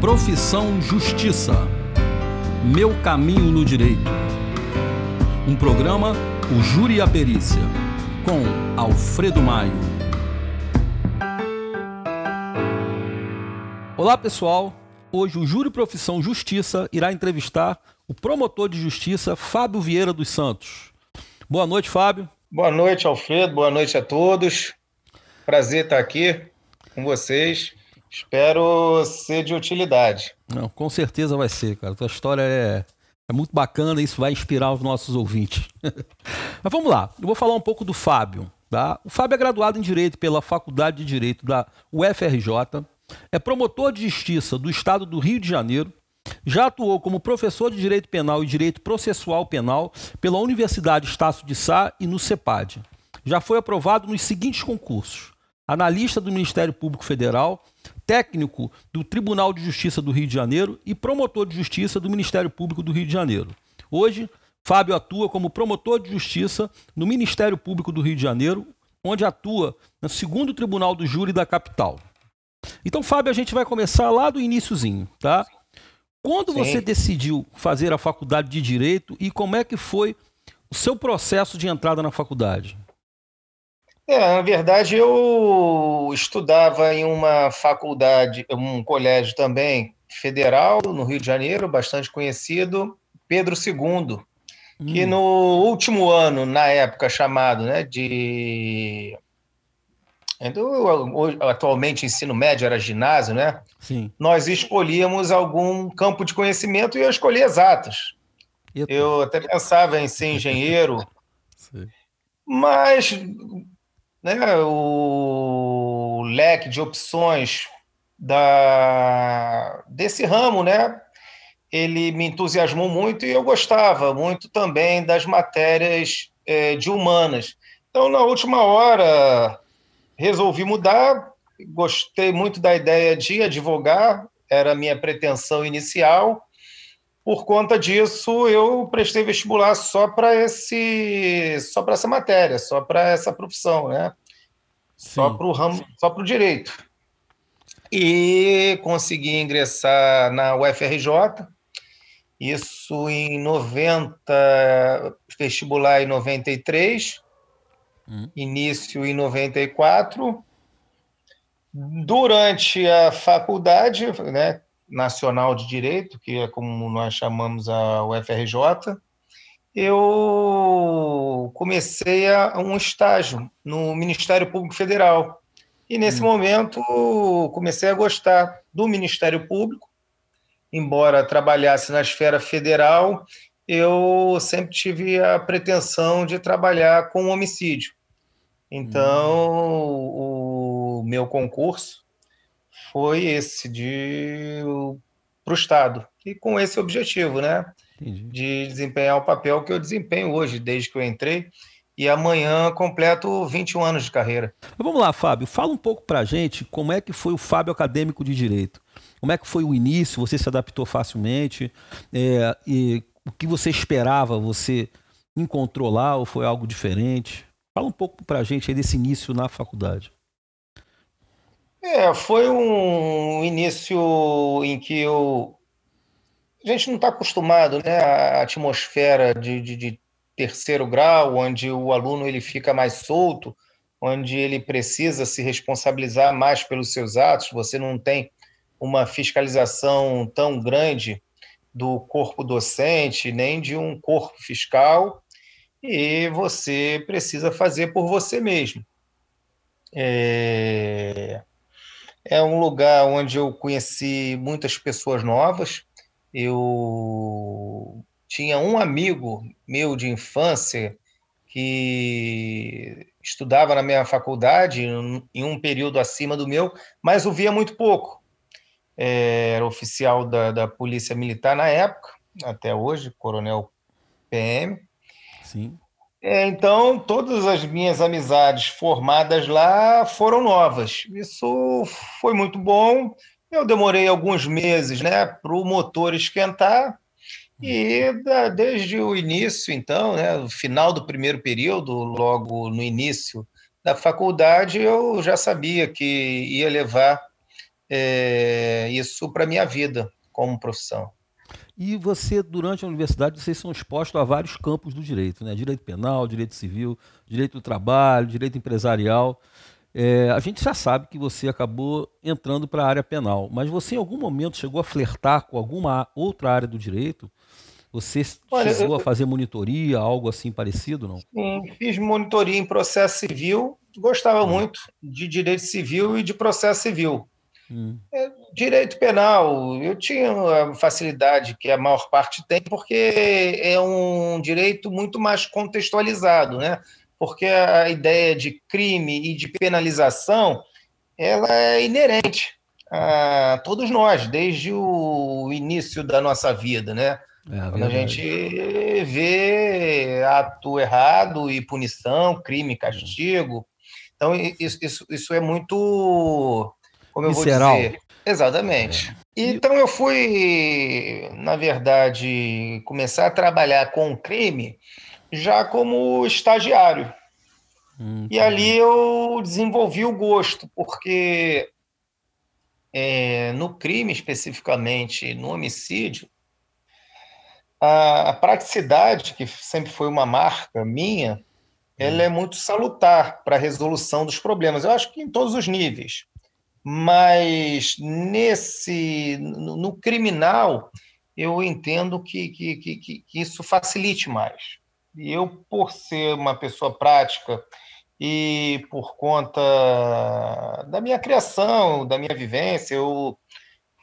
Profissão Justiça. Meu caminho no direito. Um programa O Júri e a Perícia, com Alfredo Maio. Olá, pessoal. Hoje o Júri Profissão Justiça irá entrevistar o promotor de justiça Fábio Vieira dos Santos. Boa noite, Fábio. Boa noite, Alfredo. Boa noite a todos. Prazer estar aqui com vocês. Espero ser de utilidade. Não, com certeza vai ser, cara. Tua história é, é muito bacana isso vai inspirar os nossos ouvintes. Mas vamos lá, eu vou falar um pouco do Fábio. Tá? O Fábio é graduado em Direito pela Faculdade de Direito da UFRJ, é promotor de justiça do Estado do Rio de Janeiro, já atuou como professor de Direito Penal e Direito Processual Penal pela Universidade Estácio de Sá e no CEPAD. Já foi aprovado nos seguintes concursos: analista do Ministério Público Federal, técnico do Tribunal de Justiça do Rio de Janeiro e promotor de justiça do Ministério Público do Rio de Janeiro. Hoje, Fábio atua como promotor de justiça no Ministério Público do Rio de Janeiro, onde atua no segundo Tribunal do Júri da capital. Então, Fábio, a gente vai começar lá do iníciozinho, tá? Quando Sim. você decidiu fazer a faculdade de Direito e como é que foi o seu processo de entrada na faculdade? É, na verdade, eu estudava em uma faculdade, um colégio também federal, no Rio de Janeiro, bastante conhecido, Pedro II, hum. que no último ano, na época chamado né, de. Atualmente, ensino médio era ginásio, né? Sim. Nós escolhíamos algum campo de conhecimento e eu escolhi exatas. Eu até pensava em ser engenheiro, Sim. mas né, o leque de opções da, desse ramo, né, ele me entusiasmou muito e eu gostava muito também das matérias é, de humanas. Então, na última hora, resolvi mudar, gostei muito da ideia de advogar, era a minha pretensão inicial, por conta disso, eu prestei vestibular só para esse, só para essa matéria, só para essa profissão, né? Sim. Só para o ramo, só para o direito. E consegui ingressar na UFRJ. Isso em 90, vestibular em 93, hum. início em 94. Durante a faculdade, né, Nacional de Direito, que é como nós chamamos a UFRJ, eu comecei a, um estágio no Ministério Público Federal. E nesse hum. momento comecei a gostar do Ministério Público, embora trabalhasse na esfera federal, eu sempre tive a pretensão de trabalhar com homicídio. Então, hum. o meu concurso foi esse de para o Estado e com esse objetivo, né, Entendi. de desempenhar o papel que eu desempenho hoje desde que eu entrei e amanhã completo 21 anos de carreira. vamos lá, Fábio, fala um pouco para gente como é que foi o Fábio acadêmico de direito. Como é que foi o início? Você se adaptou facilmente? É, e o que você esperava? Você encontrou lá ou foi algo diferente? Fala um pouco para gente aí desse início na faculdade. É, foi um início em que eu... a gente não está acostumado, né, à atmosfera de, de, de, terceiro grau, onde o aluno ele fica mais solto, onde ele precisa se responsabilizar mais pelos seus atos. Você não tem uma fiscalização tão grande do corpo docente, nem de um corpo fiscal, e você precisa fazer por você mesmo. É... É um lugar onde eu conheci muitas pessoas novas. Eu tinha um amigo meu de infância que estudava na minha faculdade, em um período acima do meu, mas o via muito pouco. É, era oficial da, da Polícia Militar na época, até hoje, coronel PM. Sim. É, então, todas as minhas amizades formadas lá foram novas. Isso foi muito bom. Eu demorei alguns meses né, para o motor esquentar. E desde o início, então, né, no final do primeiro período, logo no início da faculdade, eu já sabia que ia levar é, isso para minha vida como profissão. E você, durante a universidade, vocês são expostos a vários campos do direito, né? Direito penal, direito civil, direito do trabalho, direito empresarial. É, a gente já sabe que você acabou entrando para a área penal, mas você em algum momento chegou a flertar com alguma outra área do direito? Você Olha, chegou eu, a fazer monitoria, algo assim parecido, não? Sim, fiz monitoria em processo civil, gostava hum. muito de direito civil e de processo civil. Hum. É, direito penal, eu tinha a facilidade que a maior parte tem, porque é um direito muito mais contextualizado, né? Porque a ideia de crime e de penalização ela é inerente a todos nós, desde o início da nossa vida, né? É, Quando a gente vê ato errado e punição, crime, castigo. Então, isso, isso, isso é muito como eu Visceral. vou dizer. Exatamente. É. Então eu fui, na verdade, começar a trabalhar com crime já como estagiário. Hum, e ali eu desenvolvi o gosto, porque é, no crime especificamente, no homicídio, a, a, praticidade, que sempre foi uma marca minha, ela hum. é muito salutar para a resolução dos problemas. Eu acho que em todos os níveis mas nesse no, criminal eu entendo que, que, que, que, isso facilite mais. E eu, por ser uma pessoa prática e por conta da minha criação, da minha vivência, eu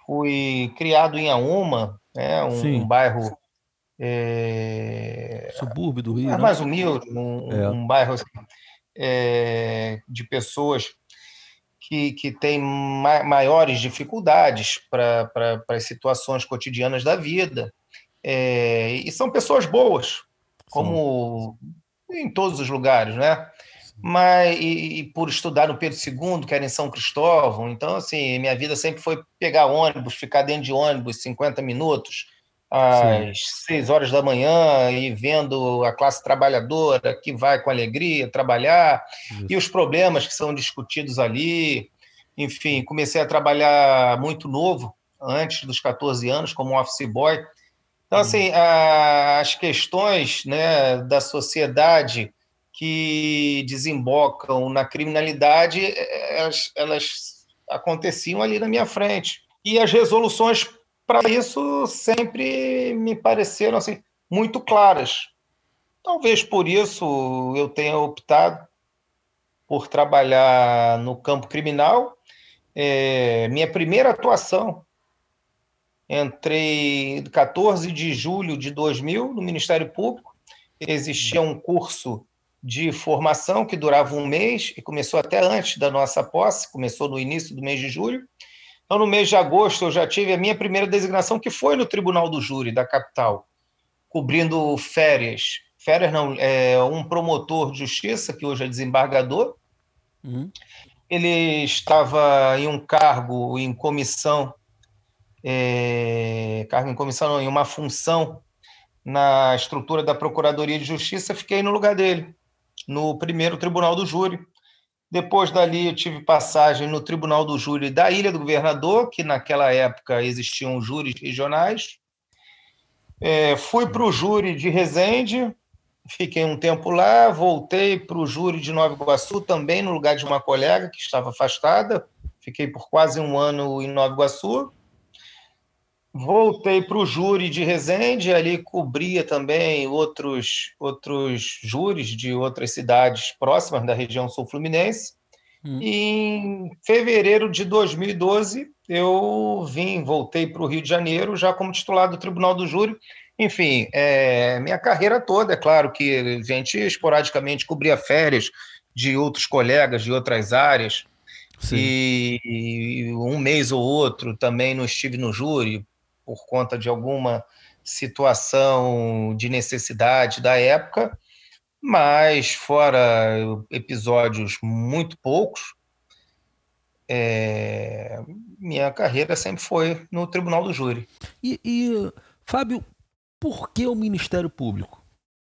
fui criado em Auma, né, um, bairro é, subúrbio do Rio, é mais humilde, um, é. um bairro assim, é, de pessoas que, que têm ma maiores dificuldades para as situações cotidianas da vida. É, e são pessoas boas, como Sim. em todos os lugares, né? Mas e, e, por estudar no Pedro II, que era em São Cristóvão, então assim, minha vida sempre foi pegar ônibus, ficar dentro de ônibus 50 minutos, às seis horas da manhã e vendo a classe trabalhadora que vai com alegria trabalhar Isso. e os problemas que são discutidos ali. Enfim, comecei a trabalhar muito novo, antes dos 14 anos, como office boy. Então, assim, as questões né, da sociedade que desembocam na criminalidade, elas, elas aconteciam ali na minha frente. E as resoluções para isso sempre me pareceram assim muito claras. Talvez por isso eu tenha optado por trabalhar no campo criminal. É, minha primeira atuação entrei 14 de julho de 2000 no Ministério Público. Existia um curso de formação que durava um mês e começou até antes da nossa posse, começou no início do mês de julho. Então, no mês de agosto, eu já tive a minha primeira designação, que foi no Tribunal do Júri da capital, cobrindo férias. Férias não, é um promotor de justiça, que hoje é desembargador. Uhum. Ele estava em um cargo em comissão, é, cargo em comissão, não, em uma função na estrutura da Procuradoria de Justiça, fiquei no lugar dele, no primeiro Tribunal do Júri. Depois dali, eu tive passagem no Tribunal do Júri da Ilha do Governador, que naquela época existiam júris regionais. É, fui para o júri de Resende, fiquei um tempo lá, voltei para o júri de Nova Iguaçu, também no lugar de uma colega que estava afastada. Fiquei por quase um ano em Nova Iguaçu. Voltei para o júri de Resende, ali cobria também outros, outros júris de outras cidades próximas da região sul-fluminense. Hum. E em fevereiro de 2012, eu vim, voltei para o Rio de Janeiro, já como titular do Tribunal do Júri. Enfim, é, minha carreira toda, é claro que a gente esporadicamente cobria férias de outros colegas de outras áreas. E, e um mês ou outro também não estive no júri, por conta de alguma situação de necessidade da época, mas fora episódios muito poucos, é, minha carreira sempre foi no Tribunal do Júri. E, e, Fábio, por que o Ministério Público?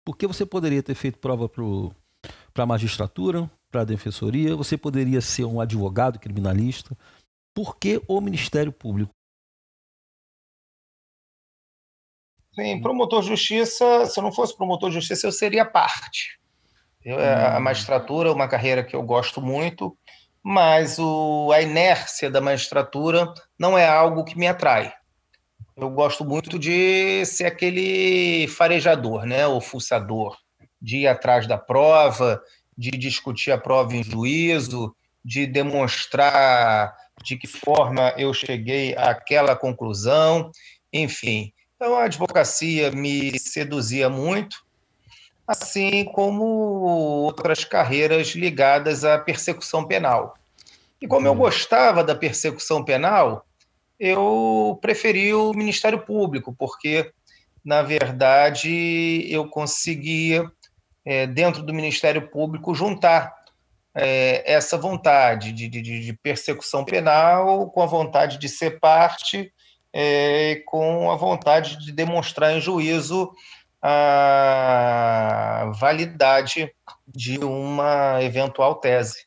Por que você poderia ter feito prova para a magistratura, para a defensoria? Você poderia ser um advogado criminalista? Por que o Ministério Público? Sim, promotor de justiça, se eu não fosse promotor de justiça, eu seria parte. Eu, a hum. magistratura é uma carreira que eu gosto muito, mas o, a inércia da magistratura não é algo que me atrai. Eu gosto muito de ser aquele farejador, né, o fuçador, de ir atrás da prova, de discutir a prova em juízo, de demonstrar de que forma eu cheguei àquela conclusão, enfim. Então, a advocacia me seduzia muito, assim como outras carreiras ligadas à persecução penal. E como eu gostava da persecução penal, eu preferi o Ministério Público, porque, na verdade, eu conseguia, é, dentro do Ministério Público, juntar é, essa vontade de, de, de, persecução penal com a vontade de ser parte é, com a vontade de demonstrar em juízo a validade de uma eventual tese.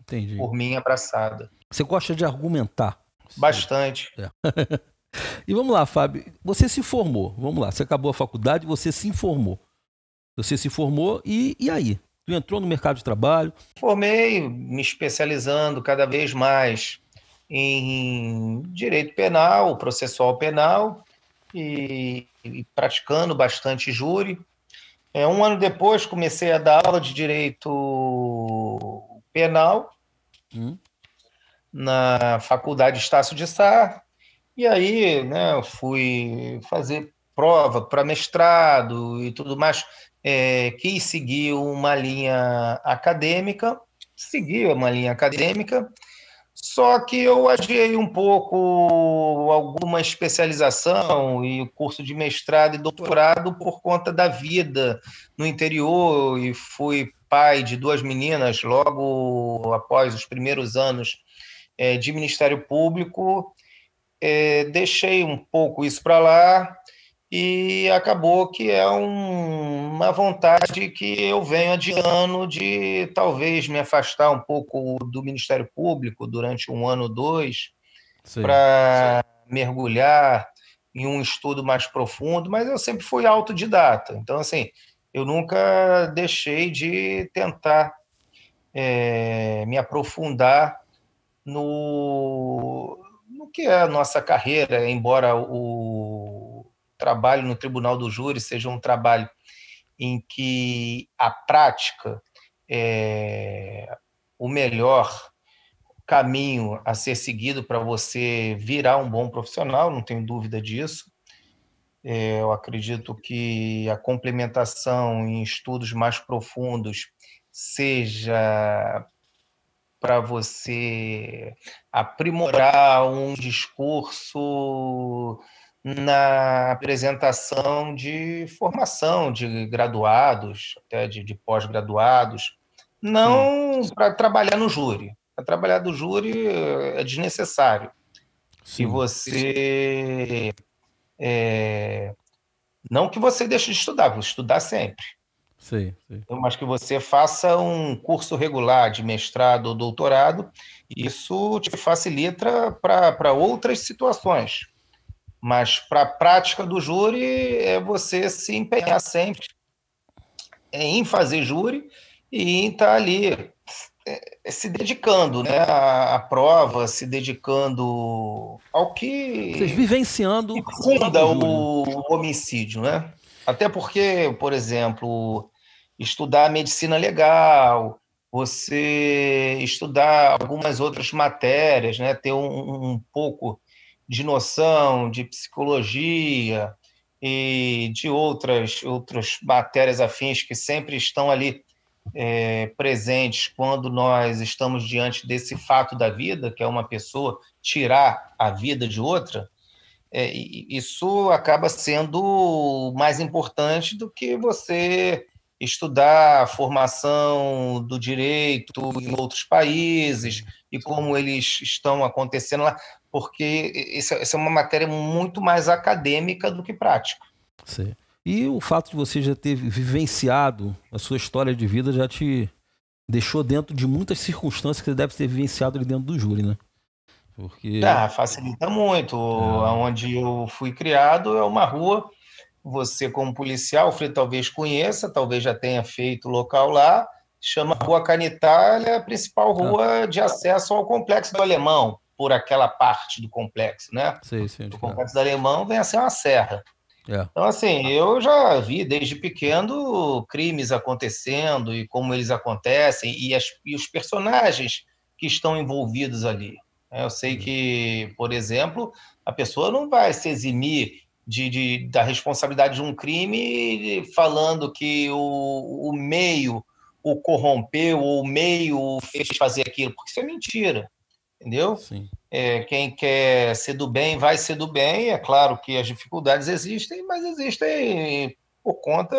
Entendi. Por mim abraçada. Você gosta de argumentar? Bastante. É. e vamos lá, Fábio. Você se formou. Vamos lá. Você acabou a faculdade, você se informou. Você se formou e, e aí? Tu entrou no mercado de trabalho? Formei, me especializando cada vez mais em direito penal, processual penal e, e praticando bastante júri. É, um ano depois comecei a dar aula de direito penal hum. na Faculdade Estácio de Sá. E aí né, fui fazer prova para mestrado e tudo mais. É, quis seguir uma linha acadêmica, segui uma linha acadêmica só que eu adiei um pouco alguma especialização e curso de mestrado e doutorado por conta da vida no interior e fui pai de duas meninas logo após os primeiros anos é, de Ministério Público. É, deixei um pouco isso para lá e acabou que é um, uma vontade que eu venho adiando de talvez me afastar um pouco do Ministério Público durante um ano ou dois para mergulhar em um estudo mais profundo, mas eu sempre fui autodidata. Então, assim, eu nunca deixei de tentar é, me aprofundar no, no que é a nossa carreira, embora o trabalho no tribunal do júri seja um trabalho em que a prática é o melhor caminho a ser seguido para você virar um bom profissional, não tenho dúvida disso. É, eu acredito que a complementação em estudos mais profundos seja para você aprimorar um discurso na apresentação de formação de graduados, até de, de pós-graduados, não para trabalhar no júri. Para trabalhar do júri é desnecessário. Se você. É, não que você deixe de estudar, você estudar sempre. Sim, sim. Então, mas que você faça um curso regular de mestrado ou doutorado, isso te facilita para outras situações. Mas para a prática do júri é você se empenhar sempre em fazer júri e em estar tá ali é, se dedicando né, à, prova, se dedicando ao que. Vocês vivenciando. funda o, o homicídio, né? Até porque, por exemplo, estudar medicina legal, você estudar algumas outras matérias, né, ter um, um pouco de noção, de psicologia e de outras, outras matérias afins que sempre estão ali é, presentes quando nós estamos diante desse fato da vida, que é uma pessoa tirar a vida de outra, é, isso acaba sendo mais importante do que você estudar a formação do direito em outros países e como eles estão acontecendo lá porque essa é uma matéria muito mais acadêmica do que prática. Sim. E o fato de você já ter vivenciado a sua história de vida já te deixou dentro de muitas circunstâncias que você deve ter vivenciado ali dentro do júri, né? Porque... Ah, facilita muito. É. Onde eu fui criado é uma rua. Você, como policial, o Fred talvez conheça, talvez já tenha feito local lá. Chama Rua Canitalha, é a principal tá. rua de acesso ao Complexo do Alemão, por aquela parte do complexo, né? Sim, sim, o Complexo do Alemão vem a ser uma serra. É. Então, assim, eu já vi desde pequeno crimes acontecendo e como eles acontecem e, as, e os personagens que estão envolvidos ali. Eu sei que, por exemplo, a pessoa não vai se eximir de, de da responsabilidade de um crime falando que o, o meio o corrompeu ou o meio o fez fazer aquilo, porque isso é mentira, entendeu? É, quem quer ser do bem vai ser do bem. É claro que as dificuldades existem, mas existem por conta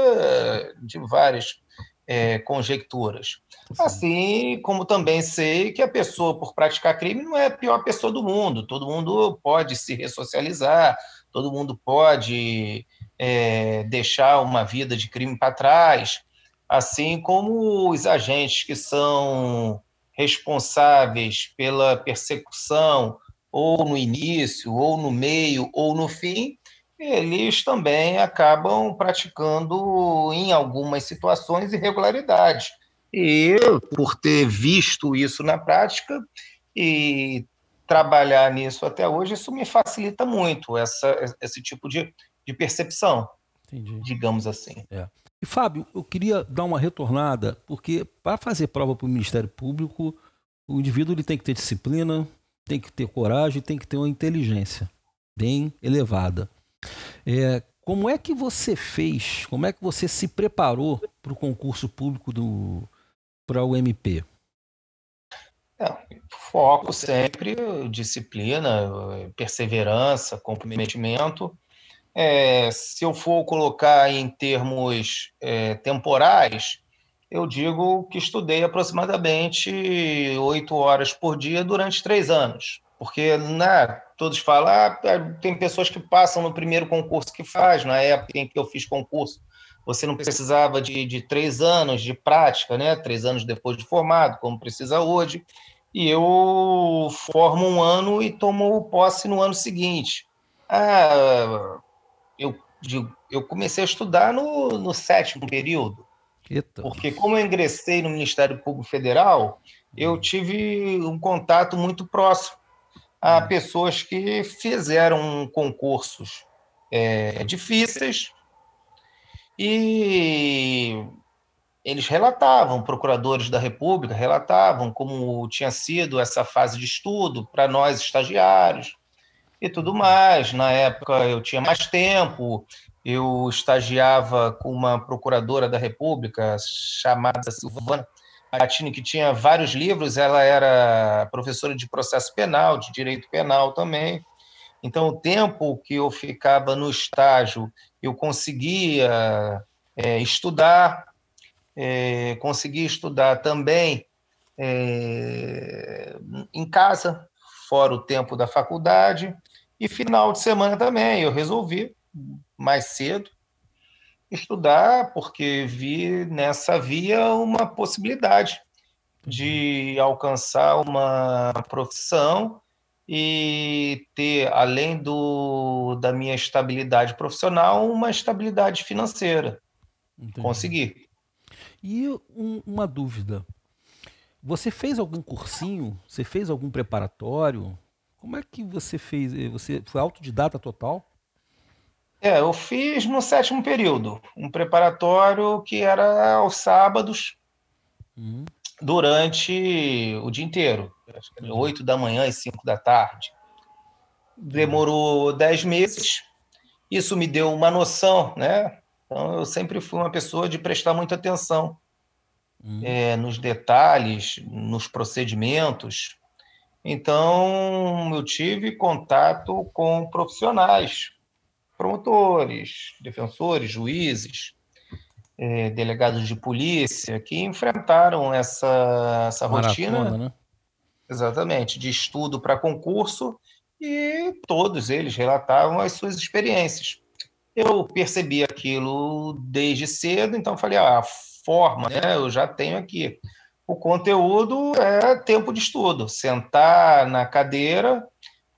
de várias é, conjecturas. Assim como também sei que a pessoa, por praticar crime, não é a pior pessoa do mundo. Todo mundo pode se ressocializar, todo mundo pode é, deixar uma vida de crime para trás, assim como os agentes que são responsáveis pela persecução, ou no início, ou no meio, ou no fim, eles também acabam praticando, em algumas situações, irregularidades. E por ter visto isso na prática e trabalhar nisso até hoje, isso me facilita muito essa, esse tipo de, de percepção, Entendi. digamos assim. É. E Fábio, eu queria dar uma retornada, porque para fazer prova para o Ministério Público, o indivíduo ele tem que ter disciplina, tem que ter coragem, tem que ter uma inteligência bem elevada. É, como é que você fez? Como é que você se preparou para o concurso público do para o MP? É, foco sempre, disciplina, perseverança, comprometimento. É, se eu for colocar em termos é, temporais, eu digo que estudei aproximadamente oito horas por dia durante três anos. Porque né, todos falam, ah, tem pessoas que passam no primeiro concurso que faz, na época em que eu fiz concurso, você não precisava de, de três anos de prática, né? três anos depois de formado, como precisa hoje, e eu formo um ano e tomo posse no ano seguinte. Ah, eu, eu comecei a estudar no, no sétimo período, Eita. porque como eu ingressei no Ministério Público Federal, eu tive um contato muito próximo a hum. pessoas que fizeram concursos é, difíceis, e eles relatavam, procuradores da República relatavam como tinha sido essa fase de estudo para nós estagiários e tudo mais. Na época eu tinha mais tempo, eu estagiava com uma procuradora da República chamada Silvana Gatini, que tinha vários livros, ela era professora de processo penal, de direito penal também. Então, o tempo que eu ficava no estágio, eu conseguia é, estudar, é, conseguia estudar também é, em casa, fora o tempo da faculdade, e final de semana também. Eu resolvi, mais cedo, estudar, porque vi nessa via uma possibilidade de alcançar uma profissão e ter, além do, da minha estabilidade profissional, uma estabilidade financeira. Entendi. Conseguir. E um, uma dúvida. Você fez algum cursinho? Você fez algum preparatório? Como é que você fez? Você foi autodidata total? É, eu fiz no sétimo período, um preparatório que era aos sábados, uhum. durante o dia inteiro. Oito da manhã e cinco da tarde. Demorou dez meses. Isso me deu uma noção, né? Então, eu sempre fui uma pessoa de prestar muita atenção hum. é, nos detalhes, nos procedimentos. Então, eu tive contato com profissionais, promotores, defensores, juízes, é, delegados de polícia, que enfrentaram essa, essa rotina. Né? Exatamente, de estudo para concurso, e todos eles relatavam as suas experiências. Eu percebi aquilo desde cedo, então falei, ah, a forma, né, eu já tenho aqui. O conteúdo é tempo de estudo, sentar na cadeira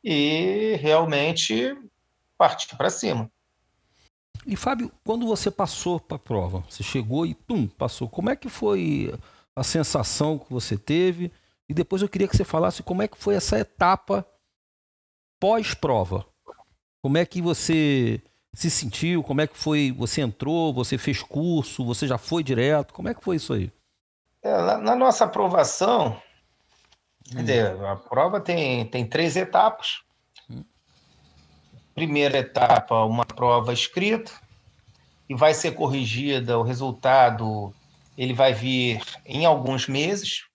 e realmente partir para cima. E Fábio, quando você passou para a prova, você chegou e tum, passou. Como é que foi a sensação que você teve? E depois eu queria que você falasse como é que foi essa etapa pós-prova. Como é que você se sentiu? Como é que foi? Você entrou, você fez curso, você já foi direto? Como é que foi isso aí? É, na, na, nossa aprovação, hum. dizer, a prova tem, tem três etapas. Hum. Primeira etapa, uma prova escrita, e vai ser corrigida, o resultado ele vai vir em alguns meses.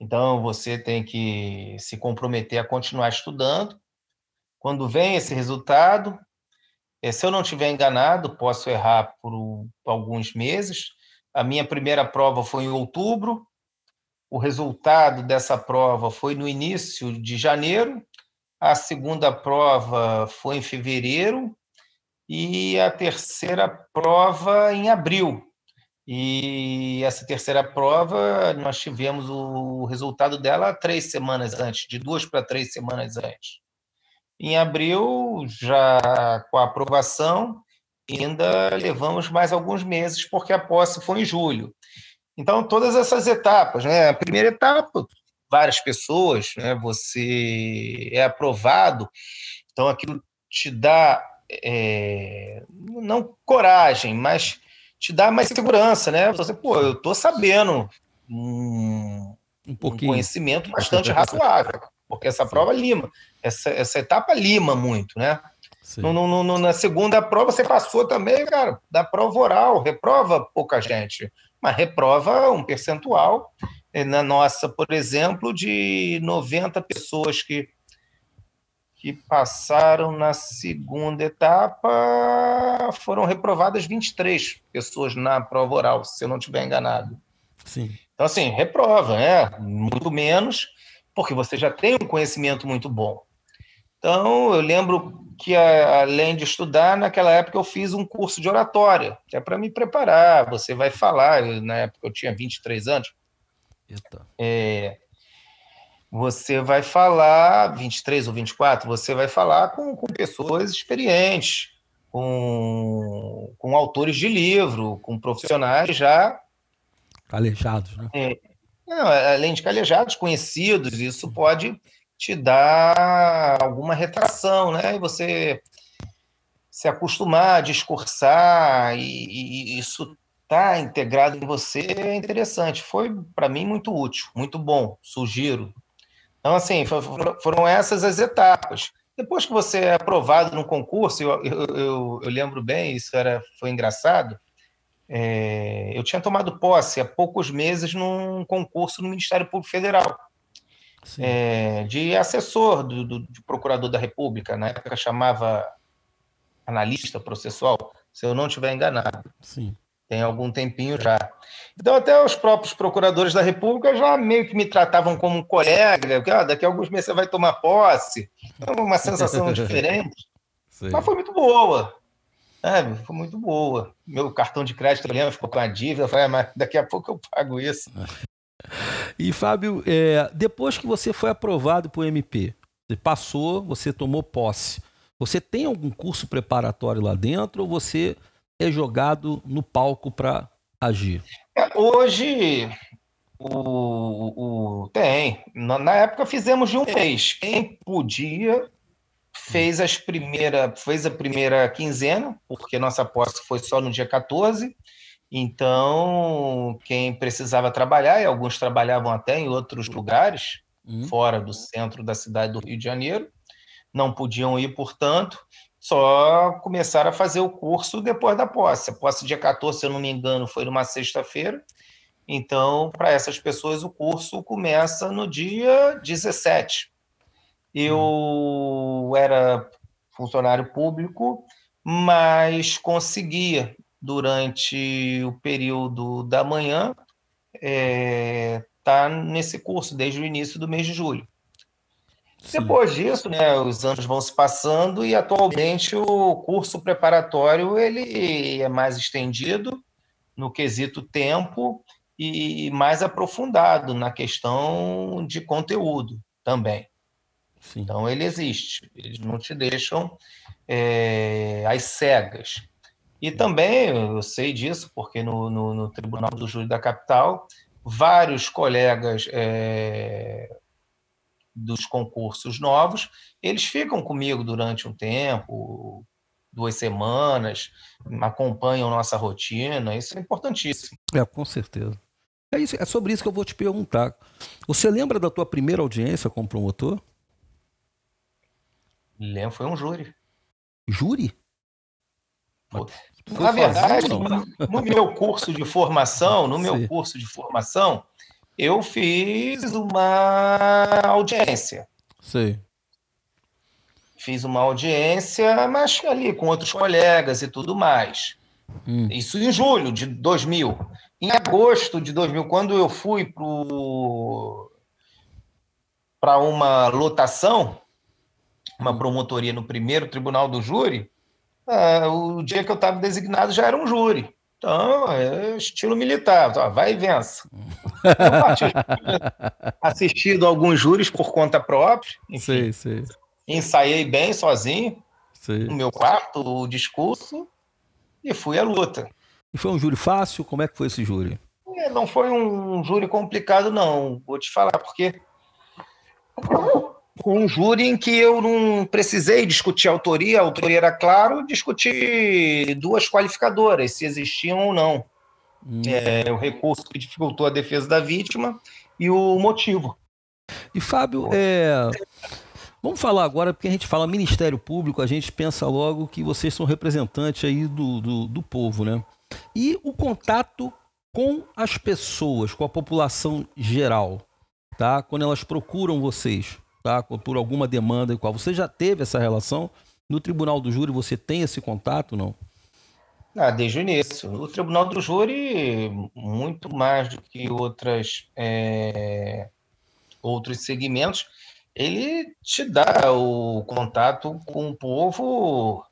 Então, você tem que se comprometer a continuar estudando. Quando vem esse resultado, se eu não estiver enganado, posso errar por, alguns meses. A minha primeira prova foi em outubro. O resultado dessa prova foi no início de janeiro. A segunda prova foi em fevereiro e a terceira prova em abril. E essa terceira prova, nós tivemos o resultado dela três semanas antes, de duas para três semanas antes. Em abril, já com a aprovação, ainda levamos mais alguns meses, porque a posse foi em julho. Então, todas essas etapas, né? A primeira etapa, várias pessoas, né? Você é aprovado, então aquilo te dá é, não coragem, mas te dá mais segurança, né? Você, pô, eu tô sabendo um, um, um conhecimento bastante razoável, porque essa prova lima essa, essa etapa lima muito, né? No, no, no, na segunda prova você passou também, cara, da prova oral, reprova pouca gente, mas reprova um percentual. Na nossa, por exemplo, de 90 pessoas que, que passaram na segunda etapa, foram reprovadas 23 pessoas na prova oral, se eu não estiver enganado. Sim. Então, assim, reprova, né? Muito menos, porque você já tem um conhecimento muito bom. Então, eu lembro que, além de estudar, naquela época eu fiz um curso de oratória, que é para me preparar. Você vai falar, na época eu tinha 23 anos. É, você vai falar, 23 ou 24, você vai falar com, com pessoas experientes, com, com autores de livro, com profissionais já. Calejados, né? É, não, além de calejados, conhecidos, isso pode te dá alguma retração, né? E você se acostumar a discursar e, e isso tá integrado em você é interessante. Foi para mim muito útil, muito bom, sugiro. Então assim foram essas as etapas. Depois que você é aprovado no concurso, eu, eu, eu, eu lembro bem, isso era foi engraçado. É, eu tinha tomado posse há poucos meses num concurso no Ministério Público Federal é, de assessor do, do, do, procurador da República, na época chamava analista processual, se eu não estiver enganado. Sim. Tem algum tempinho já. Então, até os próprios procuradores da República já meio que me tratavam como um colega, porque ah, daqui a alguns meses você vai tomar posse. É uma sensação diferente. Sim. Mas foi muito boa. É, foi muito boa. Meu cartão de crédito, eu ficou com a dívida. Eu falei, ah, mas daqui a pouco eu pago isso. E, Fábio, é, depois que você foi aprovado para o MP, você passou, você tomou posse, você tem algum curso preparatório lá dentro ou você é jogado no palco para agir? É, hoje, o, o, tem. Na época fizemos de um mês. Quem podia fez as primeira, fez a primeira quinzena, porque nossa posse foi só no dia 14, então, quem precisava trabalhar, e alguns trabalhavam até em outros lugares, uhum. fora do centro da cidade do Rio de Janeiro, não podiam ir, portanto, só começaram a fazer o curso depois da posse. A posse dia 14, se eu não me engano, foi numa sexta-feira. Então, para essas pessoas, o curso começa no dia 17. Eu uhum. Era funcionário público, mas conseguia durante o período da manhã está é, tá nesse curso desde o início do mês de julho. Sim. Depois disso, né, os anos vão se passando e atualmente o curso preparatório ele é mais estendido no quesito tempo e mais aprofundado na questão de conteúdo também. Sim. Então, ele existe. Eles não te deixam é, às cegas. E também, eu sei disso, porque no, no, no Tribunal do Júri da Capital, vários colegas é, dos concursos novos, eles ficam comigo durante um tempo, duas semanas, acompanham nossa rotina, isso é importantíssimo. É, com certeza. É, isso, é sobre isso que eu vou te perguntar. Você lembra da tua primeira audiência como promotor? Lembro, foi um júri. Júri? Na verdade, no meu curso de formação, no meu Sim. curso de formação, eu fiz uma audiência. Sim. Fiz uma audiência, mas ali com outros colegas e tudo mais. Hum. Isso em julho de 2000. Em agosto de 2000, quando eu fui para uma lotação, uma hum. promotoria no primeiro tribunal do júri, é, o dia que eu estava designado já era um júri. Então, é estilo militar, vai e vença. Eu assistido alguns júris por conta própria, enfim, sei, sei. ensaiei bem sozinho, sei. no meu quarto, o discurso, e fui à luta. E foi um júri fácil? Como é que foi esse júri? É, não foi um júri complicado, não. Vou te falar, porque um júri em que eu não precisei discutir a autoria, a autoria era claro, discutir duas qualificadoras, se existiam ou não. Hum. É, o recurso que dificultou a defesa da vítima e o motivo. E Fábio, é... vamos falar agora, porque a gente fala Ministério Público, a gente pensa logo que vocês são representantes aí do, do, do povo, né? E o contato com as pessoas, com a população geral, tá? Quando elas procuram vocês, tá? por alguma demanda e qual. Você já teve essa relação? No Tribunal do Júri você tem esse contato, não? Ah, desde o início. O Tribunal do Júri, muito mais do que outras, é, outros segmentos, ele te dá o contato com o povo,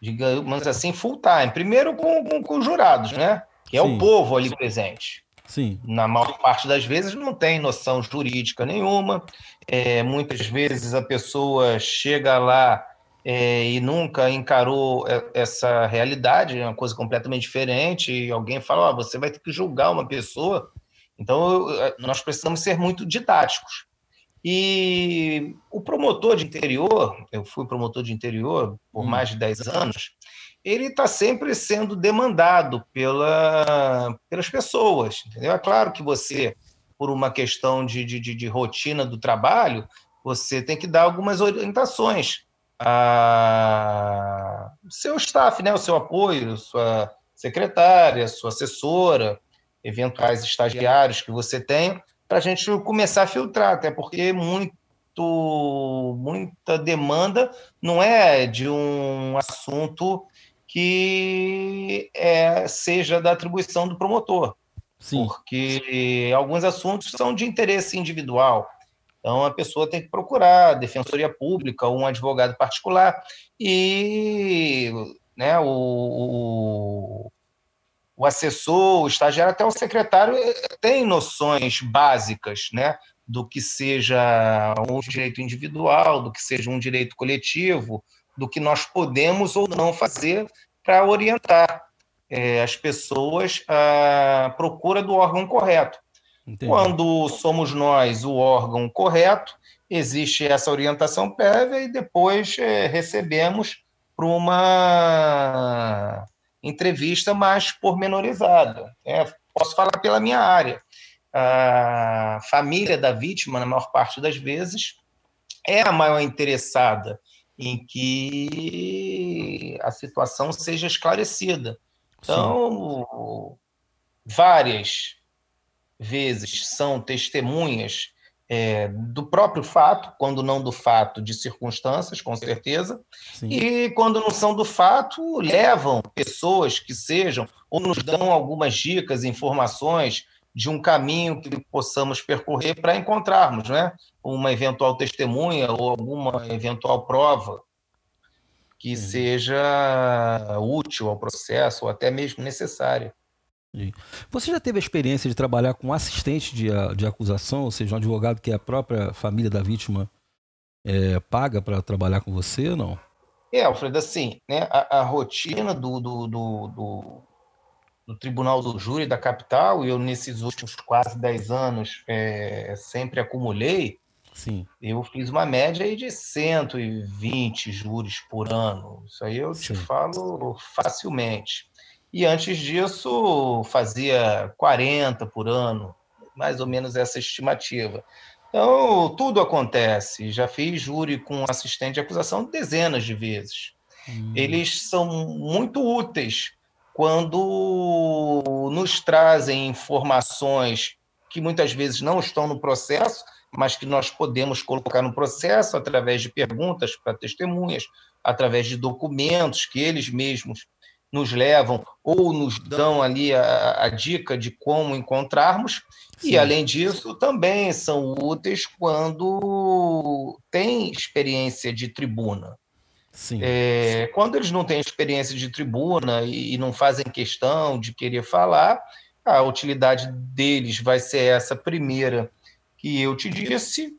digamos assim, full time. Primeiro com, com, com os jurados, né? Que é Sim. o povo ali presente. Sim. Na maior parte das vezes não tem noção jurídica nenhuma. É, muitas vezes a pessoa chega lá é, e nunca encarou essa realidade, é uma coisa completamente diferente, e alguém fala: oh, você vai ter que julgar uma pessoa. Então, nós precisamos ser muito didáticos. E o promotor de interior, eu fui promotor de interior por hum. mais de 10 anos, ele está sempre sendo demandado pela, pelas pessoas. Entendeu? É claro que você, por uma questão de, de, de rotina do trabalho, você tem que dar algumas orientações a seu staff, né, o seu apoio, sua secretária, sua assessora, eventuais estagiários que você tenha, para a gente começar a filtrar, até porque muito, muita demanda não é de um assunto que é, seja da atribuição do promotor. Sim. Porque alguns assuntos são de interesse individual. Então, a pessoa tem que procurar a defensoria pública ou um advogado particular e né, o, o, o assessor, o estagiário, até o secretário tem noções básicas né, do que seja um direito individual, do que seja um direito coletivo, do que nós podemos ou não fazer para orientar é, as pessoas à procura do órgão correto. Entendi. Quando somos nós o órgão correto, existe essa orientação prévia e depois é, recebemos para uma entrevista mais pormenorizada. É, posso falar pela minha área. A família da vítima, na maior parte das vezes, é a maior interessada em que a situação seja esclarecida. Então, Sim. várias vezes são testemunhas é, do próprio fato, quando não do fato, de circunstâncias, com certeza, Sim. e quando não são do fato, levam pessoas que sejam, ou nos dão algumas dicas, informações de um caminho que possamos percorrer para encontrarmos né, uma eventual testemunha ou alguma eventual prova que seja útil ao processo ou até mesmo necessária. Você já teve a experiência de trabalhar com assistente de, de acusação, ou seja, um advogado que a própria família da vítima é, paga para trabalhar com você ou não? É, Alfredo, assim, né, a, a rotina do, do, do, do, do Tribunal do Júri da capital, eu nesses últimos quase 10 anos é, sempre acumulei, Sim. eu fiz uma média aí de 120 júris por ano. Isso aí eu Sim. te falo facilmente. E antes disso, fazia 40 por ano, mais ou menos essa estimativa. Então, tudo acontece. Já fiz júri com assistente de acusação dezenas de vezes. Hum. Eles são muito úteis quando nos trazem informações que muitas vezes não estão no processo, mas que nós podemos colocar no processo através de perguntas para testemunhas, através de documentos que eles mesmos nos levam ou nos dão ali a, a dica de como encontrarmos. Sim. E, além disso, também são úteis quando tem experiência de tribuna. É, quando eles não têm experiência de tribuna e, e não fazem questão de querer falar, a utilidade deles vai ser essa primeira que eu te disse.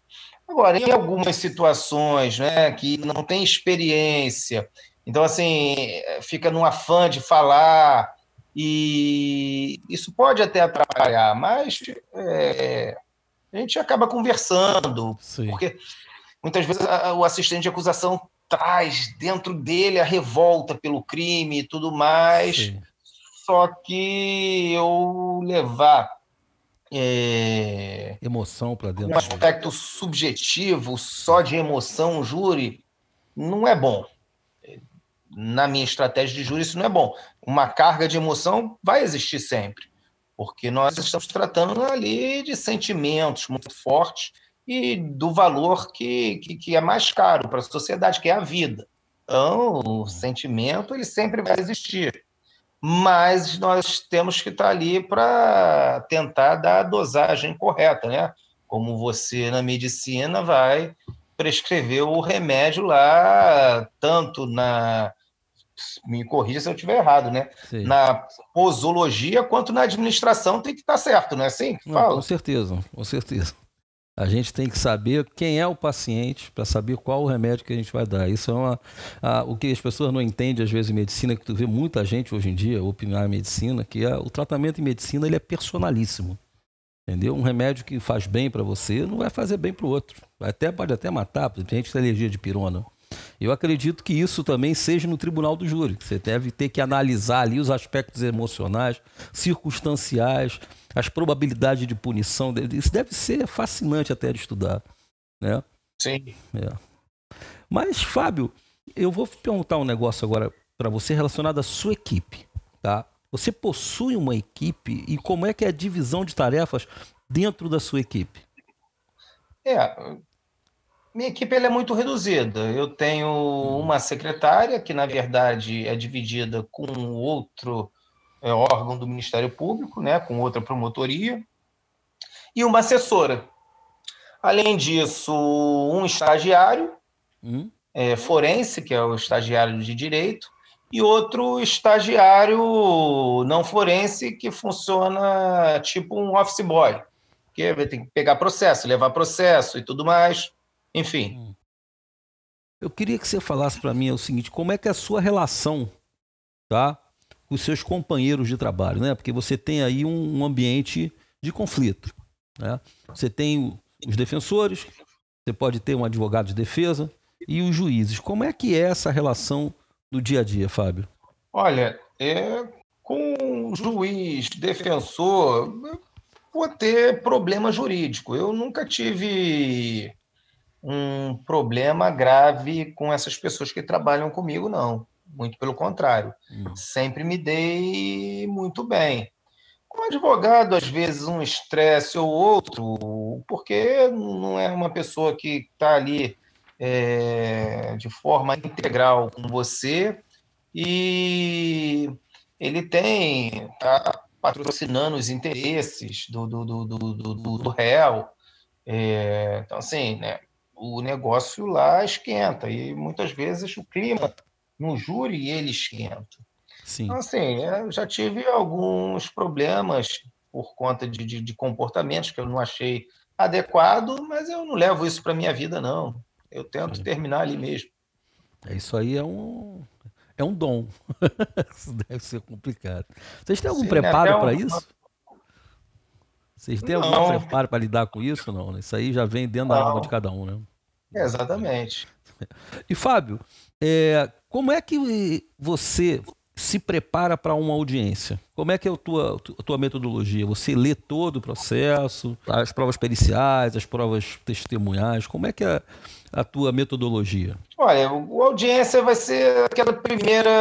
Agora, em algumas situações né, que não tem experiência então, assim, fica num afã de falar, e isso pode até atrapalhar, mas é, a gente acaba conversando, Sim. porque muitas vezes o assistente de acusação traz dentro dele a revolta pelo crime e tudo mais, Sim. só que eu levar é, emoção para dentro um aspecto subjetivo só de emoção júri não é bom na minha estratégia de júri, isso não é bom. Uma carga de emoção vai existir sempre, porque nós estamos tratando ali de sentimentos muito fortes e do valor que, que, que é mais caro para a sociedade, que é a vida. Então, o sentimento ele sempre vai existir, mas nós temos que estar ali para tentar dar a dosagem correta, né? Como você na medicina vai prescrever o remédio lá, tanto na. Me corrija se eu estiver errado, né? Sim. Na posologia quanto na administração tem que estar certo, não é assim? Não, com certeza, com certeza. A gente tem que saber quem é o paciente para saber qual o remédio que a gente vai dar. Isso é uma, a, o que as pessoas não entendem às vezes em medicina, que tu vê muita gente hoje em dia opinar em medicina, que é, o tratamento em medicina ele é personalíssimo. Entendeu? Um remédio que faz bem para você não vai fazer bem para o outro. Até, pode até matar, tem gente que tem alergia de pirona. Eu acredito que isso também seja no tribunal do júri. Você deve ter que analisar ali os aspectos emocionais, circunstanciais, as probabilidades de punição. Isso deve ser fascinante até de estudar. Né? Sim. É. Mas, Fábio, eu vou perguntar um negócio agora para você relacionado à sua equipe. Tá? Você possui uma equipe e como é que é a divisão de tarefas dentro da sua equipe? É, minha equipe é muito reduzida. Eu tenho uma secretária que, na verdade, é dividida com outro é, órgão do Ministério Público, né, com outra promotoria, e uma assessora. Além disso, um estagiário hum? é, forense, que é o estagiário de direito, e outro estagiário não forense que funciona tipo um office boy, que tem que pegar processo, levar processo e tudo mais, enfim. Hum. Eu queria que você falasse para mim o seguinte, como é que é a sua relação, tá, com os seus companheiros de trabalho, né? Porque você tem aí um, um ambiente de conflito, né? Você tem os defensores, você pode ter um advogado de defesa e os juízes. Como é que é essa relação do dia a dia, Fábio? Olha, é, com juiz, defensor, vou ter problema jurídico. Eu nunca tive um problema grave com essas pessoas que trabalham comigo, não. Muito pelo contrário. Hum. Sempre me dei muito bem. Com advogado, às vezes, um estresse ou outro, porque não é uma pessoa que está ali é, de forma integral com você e ele tem tá patrocinando os interesses do, do, do, do, do, do réu. É, então, assim, né, o negócio lá esquenta e muitas vezes o clima no júri ele esquenta. Sim. Então, assim, eu já tive alguns problemas por conta de, de, de comportamentos que eu não achei adequado, mas eu não levo isso para minha vida, não. Eu tento Sim. terminar ali mesmo. É, isso aí é um, é um dom. isso deve ser complicado. Vocês têm algum Sim, preparo para um... isso? Vocês têm não. algum preparo para lidar com isso? Não, isso aí já vem dentro não. da alma de cada um, né? Exatamente. E Fábio, é, como é que você se prepara para uma audiência? Como é que é a tua, a tua metodologia? Você lê todo o processo, as provas periciais, as provas testemunhais? Como é que é a tua metodologia? Olha, a audiência vai ser aquela primeira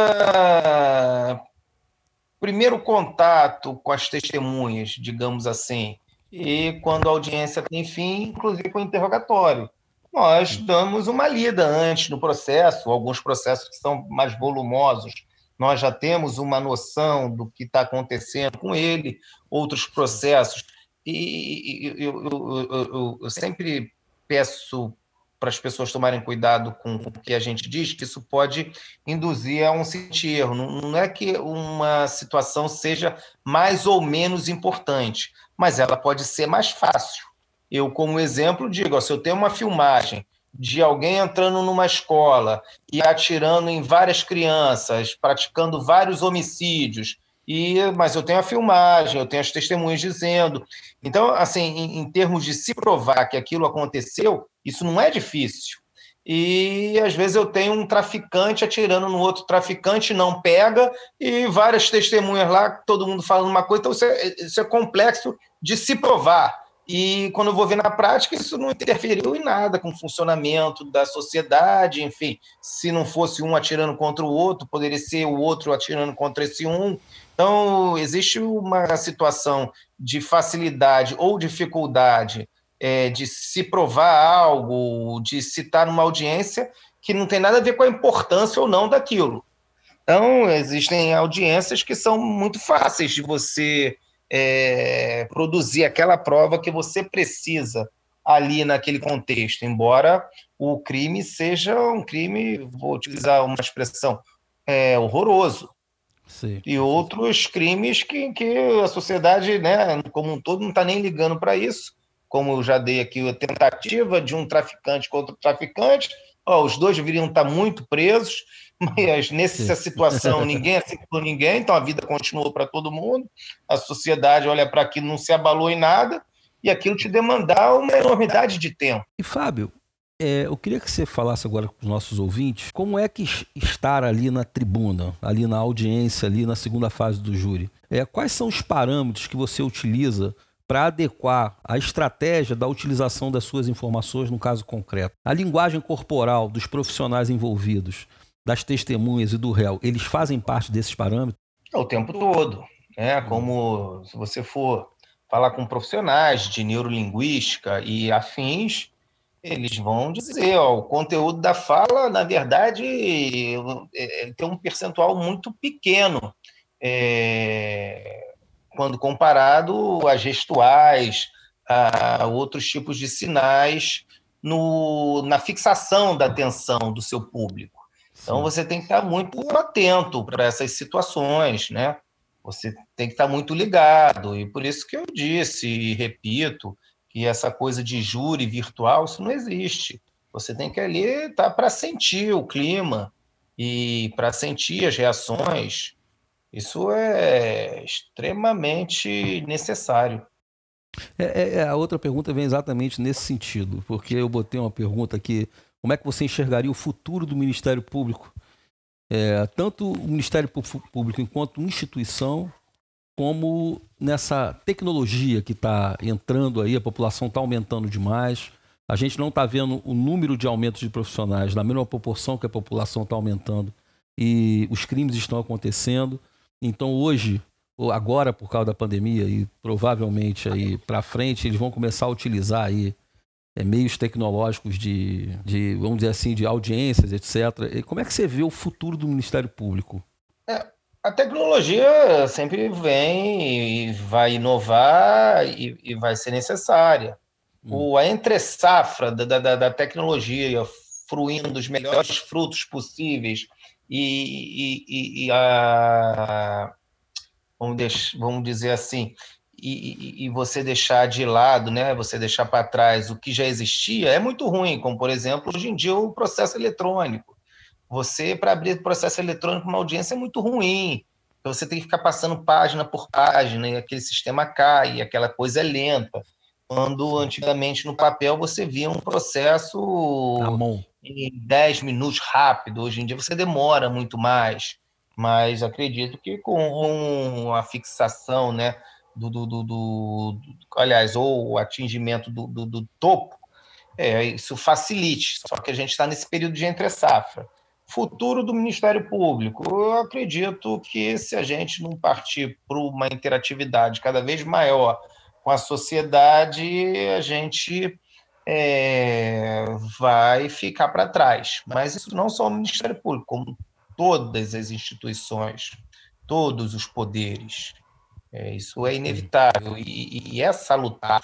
primeiro contato com as testemunhas, digamos assim, e quando a audiência tem fim, inclusive com o interrogatório. Nós damos uma lida antes no processo, alguns processos que são mais volumosos, nós já temos uma noção do que está acontecendo com ele, outros processos. E eu, eu, eu, eu sempre peço para as pessoas tomarem cuidado com o que a gente diz, que isso pode induzir a um sentir erro. Não, é que uma situação seja mais ou menos importante, mas ela pode ser mais fácil. Eu, como exemplo, digo: ó, se eu tenho uma filmagem de alguém entrando numa escola e atirando em várias crianças, praticando vários homicídios, e mas eu tenho a filmagem, eu tenho as testemunhas dizendo. Então, assim, em, em termos de se provar que aquilo aconteceu, isso não é difícil. E às vezes eu tenho um traficante atirando no outro traficante, não pega, e várias testemunhas lá, todo mundo falando uma coisa, então isso é, isso é complexo de se provar. E quando eu vou ver na prática, isso não interferiu em nada com o funcionamento da sociedade, enfim, se não fosse um atirando contra o outro, poderia ser o outro atirando contra esse um. Então, existe uma situação de facilidade ou dificuldade é, de se provar algo, de citar numa audiência que não tem nada a ver com a importância ou não daquilo. Então, existem audiências que são muito fáceis de você é, produzir aquela prova que você precisa ali naquele contexto, embora o crime seja um crime, vou utilizar uma expressão, é, horroroso. Sim. E outros crimes que, que a sociedade, né, como um todo, não está nem ligando para isso. Como eu já dei aqui a tentativa de um traficante contra outro traficante, ó, os dois deveriam estar tá muito presos, mas nessa situação ninguém aceitou ninguém, então a vida continuou para todo mundo, a sociedade olha para aquilo, não se abalou em nada, e aquilo te demandar uma enormidade de tempo. E Fábio, é, eu queria que você falasse agora com os nossos ouvintes como é que estar ali na tribuna, ali na audiência, ali na segunda fase do júri. É, quais são os parâmetros que você utiliza para adequar a estratégia da utilização das suas informações no caso concreto? A linguagem corporal dos profissionais envolvidos das testemunhas e do réu, eles fazem parte desses parâmetros? O tempo todo. Né? Como se você for falar com profissionais de neurolinguística e afins, eles vão dizer, ó, o conteúdo da fala, na verdade, tem um percentual muito pequeno é, quando comparado a gestuais, a outros tipos de sinais no, na fixação da atenção do seu público. Então você tem que estar muito atento para essas situações, né? Você tem que estar muito ligado, e por isso que eu disse e repito que essa coisa de júri virtual, isso não existe. Você tem que ali estar para sentir o clima e para sentir as reações. Isso é extremamente necessário. É, é, é a outra pergunta vem exatamente nesse sentido, porque eu botei uma pergunta aqui como é que você enxergaria o futuro do Ministério Público? É, tanto o Ministério Público enquanto instituição, como nessa tecnologia que está entrando aí, a população está aumentando demais. A gente não está vendo o número de aumentos de profissionais na mesma proporção que a população está aumentando e os crimes estão acontecendo. Então hoje, agora por causa da pandemia e provavelmente aí para frente, eles vão começar a utilizar aí é, meios tecnológicos de, de, vamos dizer assim, de audiências, etc. E como é que você vê o futuro do Ministério Público? A tecnologia sempre vem e vai inovar e, e vai ser necessária. Hum. O, a entre-safra da, da, da tecnologia fruindo os melhores frutos possíveis e, e, e a, vamos, vamos dizer assim, e, e, você deixar de lado, né, você deixar para trás o que já existia, é muito ruim, como, por exemplo, hoje em dia o processo eletrônico. Você, para abrir processo eletrônico uma audiência, é muito ruim. Então, você tem que ficar passando página por página, e aquele sistema cai, e aquela coisa é lenta. Quando antigamente no papel você via um processo em 10 minutos rápido, hoje em dia você demora muito mais. Mas acredito que com a fixação, né, do, do, do, do aliás, ou o atingimento do, do, do topo, é, isso facilite. Só que a gente está nesse período de entre safra. Futuro do Ministério Público. Eu acredito que se a gente não partir para uma interatividade cada vez maior com a sociedade, a gente é, vai ficar para trás. Mas isso não só o Ministério Público, como todas as instituições, todos os poderes. É, isso é inevitável e, e é salutar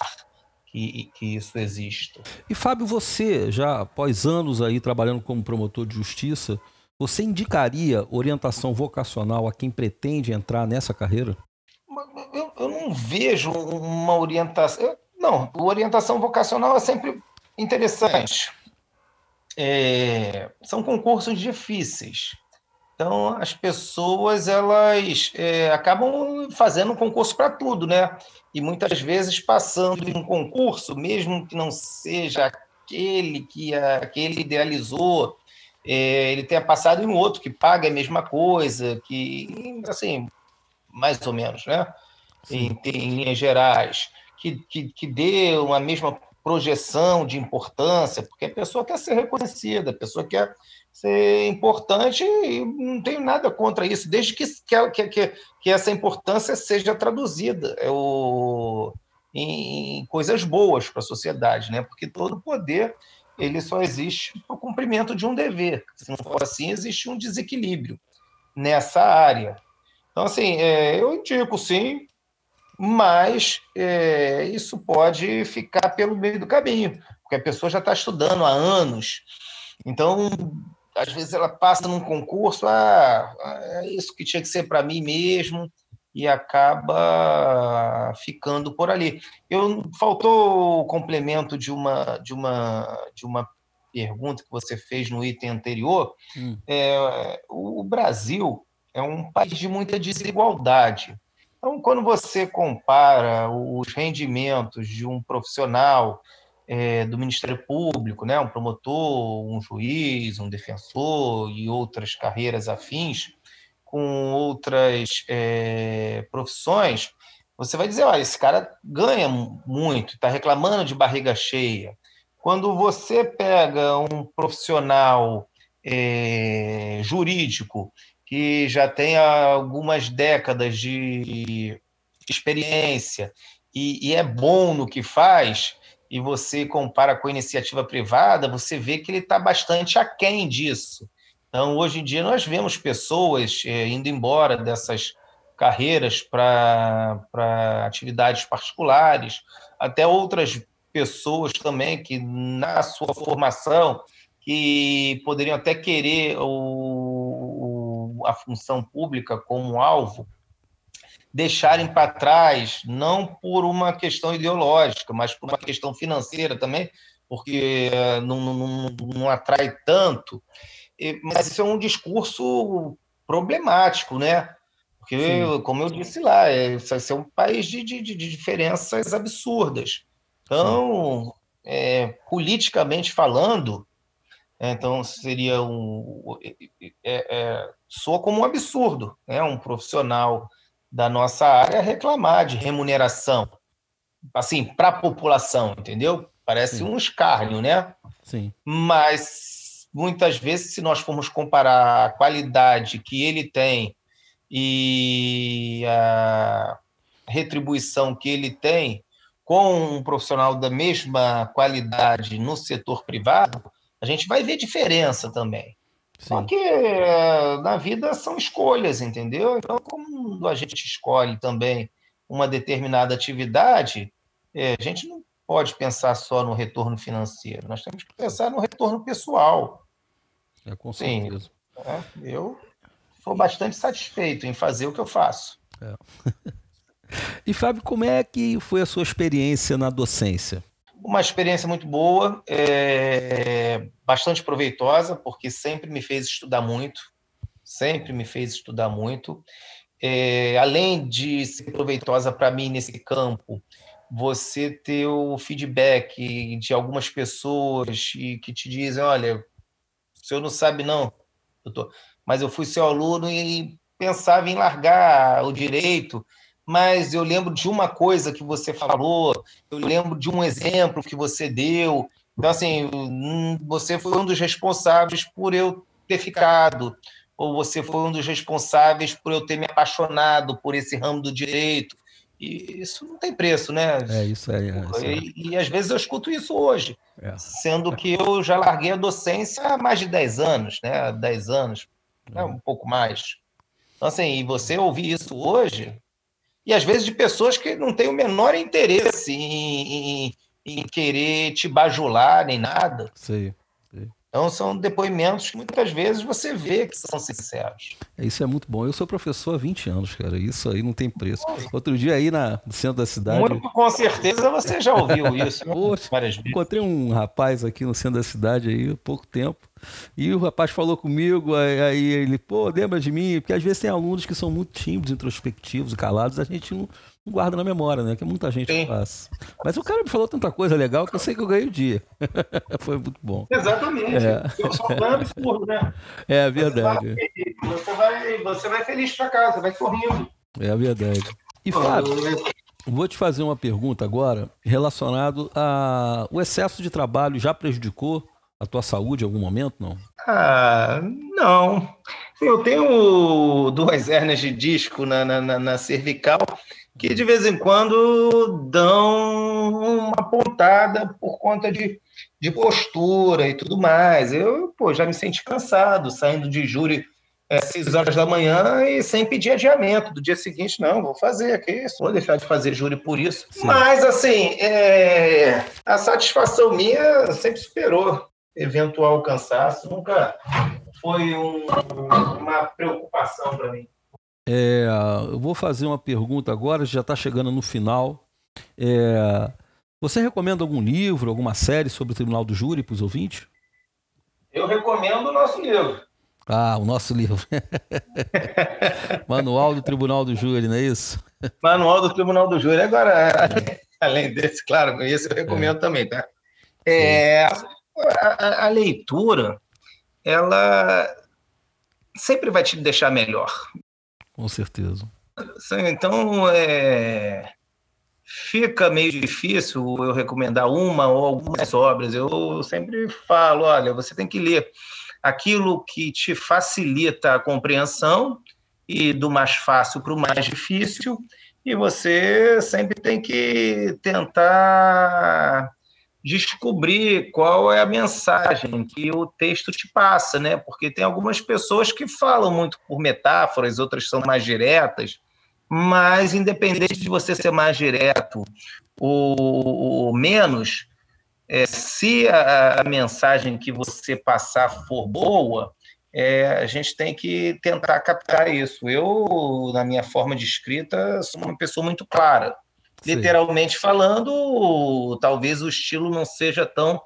que, que, isso exista. E Fábio, você já após anos aí trabalhando como promotor de justiça, você indicaria orientação vocacional a quem pretende entrar nessa carreira? eu, eu não vejo uma orientação. não, orientação vocacional é sempre interessante. É, são concursos difíceis. Então, as pessoas elas é, acabam fazendo concurso para tudo, né? E muitas vezes passando em um concurso, mesmo que não seja aquele que aquele idealizou, é, ele tenha passado em um outro que paga a mesma coisa, que assim, mais ou menos, né? Em, em, linhas gerais, que, que, que dê uma mesma projeção de importância, porque a pessoa quer ser reconhecida, a pessoa quer ser importante e não tenho nada contra isso, desde que, que, que, que essa importância seja traduzida é o, em, em coisas boas para a sociedade, né? porque todo poder ele só existe para o cumprimento de um dever. Se não for assim, existe um desequilíbrio nessa área. Então, assim, é, eu indico sim, mas é, isso pode ficar pelo meio do caminho, porque a pessoa já está estudando há anos. Então, às vezes ela passa num concurso, ah, é isso que tinha que ser para mim mesmo, e acaba ficando por ali. Eu faltou o complemento de uma de uma de uma pergunta que você fez no item anterior. Hum. É, o Brasil é um país de muita desigualdade. Então, quando você compara os rendimentos de um profissional é, do Ministério Público, né, um promotor, um juiz, um defensor e outras carreiras afins, com outras é, profissões, você vai dizer: olha, esse cara ganha muito, está reclamando de barriga cheia. Quando você pega um profissional é, jurídico que já tem algumas décadas de experiência e, e, é bom no que faz, e você compara com a iniciativa privada, você vê que ele está bastante aquém disso. Então, hoje em dia, nós vemos pessoas é, indo embora dessas carreiras para atividades particulares, até outras pessoas também que, na sua formação, que poderiam até querer o, a função pública como alvo, deixarem para trás, não por uma questão ideológica, mas por uma questão financeira também, porque eh, não, não, não atrai tanto. Mas isso é um discurso problemático, né? Porque, Sim. como eu disse lá, é, vai ser um país de, de, de diferenças absurdas. Então, é, politicamente falando, então seria um. É, é, soa como um absurdo, né? um profissional da nossa área reclamar de remuneração, assim, para a população, entendeu? Parece Sim. um escárnio, né? Sim. Mas muitas vezes, se nós formos comparar a qualidade que ele tem e a retribuição que ele tem com um profissional da mesma qualidade no setor privado, a gente vai ver diferença também. Sim. Porque eh, na vida são escolhas, entendeu? Então, quando a gente escolhe também uma determinada atividade, é, a gente não pode pensar só no retorno financeiro, nós temos que pensar no retorno pessoal. É, com certeza. Sim. É, eu sou bastante satisfeito em fazer o que eu faço. É. e Fábio, como é que foi a sua experiência na docência? Uma experiência muito boa, é, bastante proveitosa, porque sempre me fez estudar muito, sempre me fez estudar muito. É, além de ser proveitosa para mim nesse campo, você ter o feedback de algumas pessoas e que te dizem, olha, o senhor não sabe não, doutor, mas eu fui seu aluno e pensava em largar o direito, mas eu lembro de uma coisa que você falou, eu lembro de um exemplo que você deu. Então, assim, hum, você foi um dos responsáveis por eu ter ficado, ou você foi um dos responsáveis por eu ter me apaixonado por esse ramo do direito. E isso não tem preço, né? É, isso aí. É, isso é. E, e, às vezes eu escuto isso hoje, é. sendo que eu já larguei a docência há mais de 10 anos, né? 10 anos, né? um pouco mais. Então, assim, e você ouvir isso hoje, e às vezes de pessoas que não têm o menor interesse em, em, em querer te bajular nem nada. Sim. Então, são depoimentos que muitas vezes você vê que são sinceros. Isso é muito bom. Eu sou professor há 20 anos, cara. Isso aí não tem preço. Outro dia aí na, no centro da cidade. Muito, com certeza você já ouviu isso? Poxa, várias vezes. Encontrei um rapaz aqui no centro da cidade aí há pouco tempo. E o rapaz falou comigo, aí, ele, pô, lembra de mim? Porque às vezes tem alunos que são muito tímidos, introspectivos calados, a gente não guarda na memória, né? Que muita gente Sim. faz. Mas o cara me falou tanta coisa legal que eu sei que eu ganhei o dia. Foi muito bom. Exatamente. É. Eu um absurdo, né? É verdade. Você vai, você vai feliz para casa, vai sorrindo. É verdade. E Fábio, vou te fazer uma pergunta agora relacionado a o excesso de trabalho já prejudicou a tua saúde em algum momento, não? Ah, não. Eu tenho duas hernias de disco na, na, na cervical que de vez em quando dão uma pontada por conta de, de postura e tudo mais. Eu pô, já me senti cansado, saindo de júri às é, 6 horas da manhã e sem pedir adiamento. Do dia seguinte, não, vou fazer aqui, vou deixar de fazer júri por isso. Sim. Mas, assim, é, a satisfação minha sempre superou eventual cansaço, nunca foi um, uma preocupação para mim. É, eu vou fazer uma pergunta agora, já está chegando no final. É, você recomenda algum livro, alguma série sobre o Tribunal do Júri para os ouvintes? Eu recomendo o nosso livro. Ah, o nosso livro. Manual do Tribunal do Júri, não é isso? Manual do Tribunal do Júri. Agora, além desse, claro, esse eu recomendo é. também, tá? É, a, a leitura, ela sempre vai te deixar melhor. Com certeza. Então, é, fica meio difícil eu recomendar uma ou algumas obras. Eu sempre falo, olha, você tem que ler aquilo que te facilita a compreensão e do mais fácil para o mais difícil, e você sempre tem que tentar descobrir qual é a mensagem que o texto te passa, né? Porque tem algumas pessoas que falam muito por metáforas, outras são mais diretas, mas independente de você ser mais direto ou, ou menos, é, se a, a, mensagem que você passar for boa, é, a gente tem que tentar captar isso. Eu, na minha forma de escrita, sou uma pessoa muito clara. Sim. literalmente falando, talvez o estilo não seja tão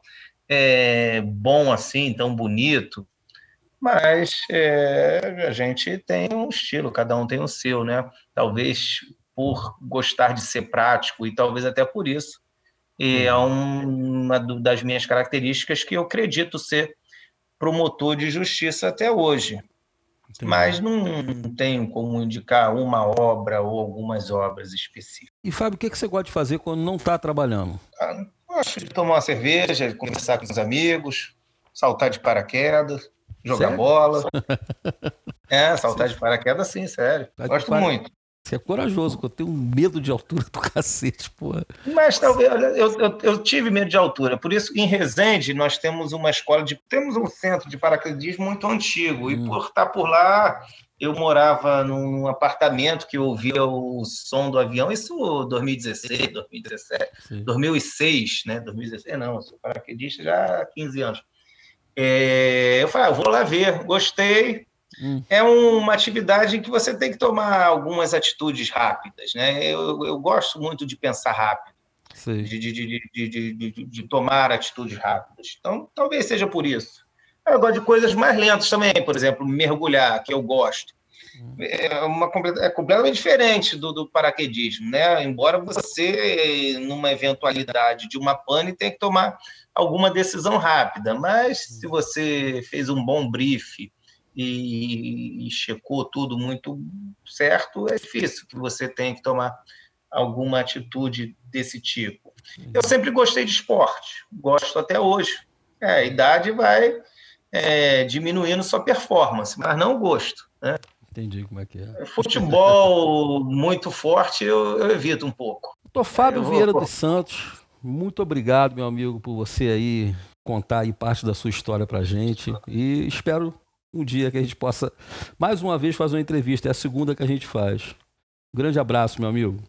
é, bom assim, tão bonito, mas é, a gente tem um estilo, cada um tem o seu, né? Talvez por gostar de ser prático e talvez até por isso. E é uma das minhas características que eu acredito ser promotor de justiça até hoje. Entendi. mas não tenho como indicar uma obra ou algumas obras específicas. E Fábio, o que, você gosta de fazer quando não está trabalhando? Ah, gosto de tomar uma cerveja, conversar com os amigos, saltar de paraquedas, jogar sério? bola. é, saltar de paraquedas, sim, sério. Tá gosto muito. Você é corajoso, eu tenho medo de altura do cacete, porra. Mas talvez, eu, eu, eu, tive medo de altura, por isso em Resende nós temos uma escola de. Temos um centro de paraquedismo muito antigo, hum. e por estar por lá, eu morava num apartamento que ouvia o som do avião, isso 2016, 2017, Sim. 2006, né? 2016, não, eu sou paraquedista já há 15 anos. É, eu falei, ah, vou lá ver, gostei. Hum. É uma atividade em que você tem que tomar algumas atitudes rápidas, né? Eu, eu gosto muito de pensar rápido, de, de, de, de, tomar atitudes rápidas. Então, talvez seja por isso. Eu gosto de coisas mais lentas também, por exemplo, mergulhar, que eu gosto. Hum. É, uma, é completamente diferente do, do paraquedismo, né? Embora você, numa eventualidade de uma pane, tenha que tomar alguma decisão rápida, mas se você fez um bom brief e, e, checou tudo muito certo, é difícil que você tenha que tomar alguma atitude desse tipo. Eu sempre gostei de esporte, gosto até hoje. É, a idade vai é, diminuindo sua performance, mas não o gosto. Né? Entendi como é que é. Futebol muito forte eu, eu evito um pouco. Doutor Fábio vou... Vieira dos Santos, muito obrigado, meu amigo, por você aí contar aí parte da sua história para gente. E espero um dia que a gente possa mais uma vez fazer uma entrevista. É a segunda que a gente faz. Um grande abraço, meu amigo.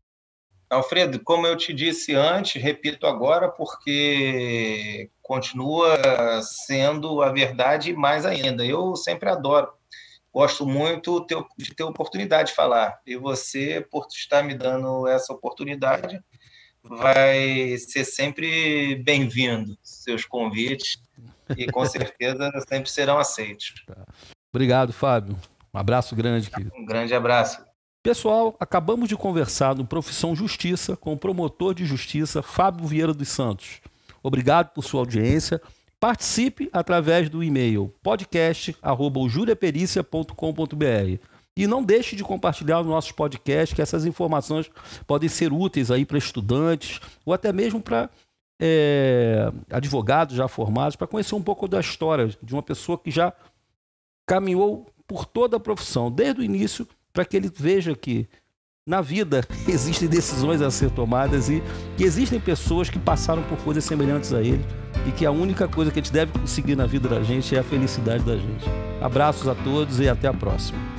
Alfredo, como eu te disse antes, repito agora, porque continua sendo a verdade mais ainda. Eu sempre adoro. Gosto muito de ter oportunidade de falar. E você, por estar me dando essa oportunidade, vai ser sempre bem-vindo, seus convites, e com certeza sempre serão aceitos. Tá. Obrigado, Fábio. Um abraço grande. Querido. Um grande abraço. Pessoal, acabamos de conversar no Profissão Justiça com o promotor de justiça Fábio Vieira dos Santos. Obrigado por sua audiência. Participe através do e-mail podcast@juriapericia.com.br. E não deixe de compartilhar os nossos podcasts, que essas informações podem ser úteis aí para estudantes ou até mesmo para é, advogados já formados, para conhecer um pouco da história de uma pessoa que já caminhou por toda a profissão, desde o início, para que ele veja que na vida existem decisões a ser tomadas e que existem pessoas que passaram por coisas semelhantes a ele e que a única coisa que a gente deve conseguir na vida da gente é a felicidade da gente. Abraços a todos e até a próxima.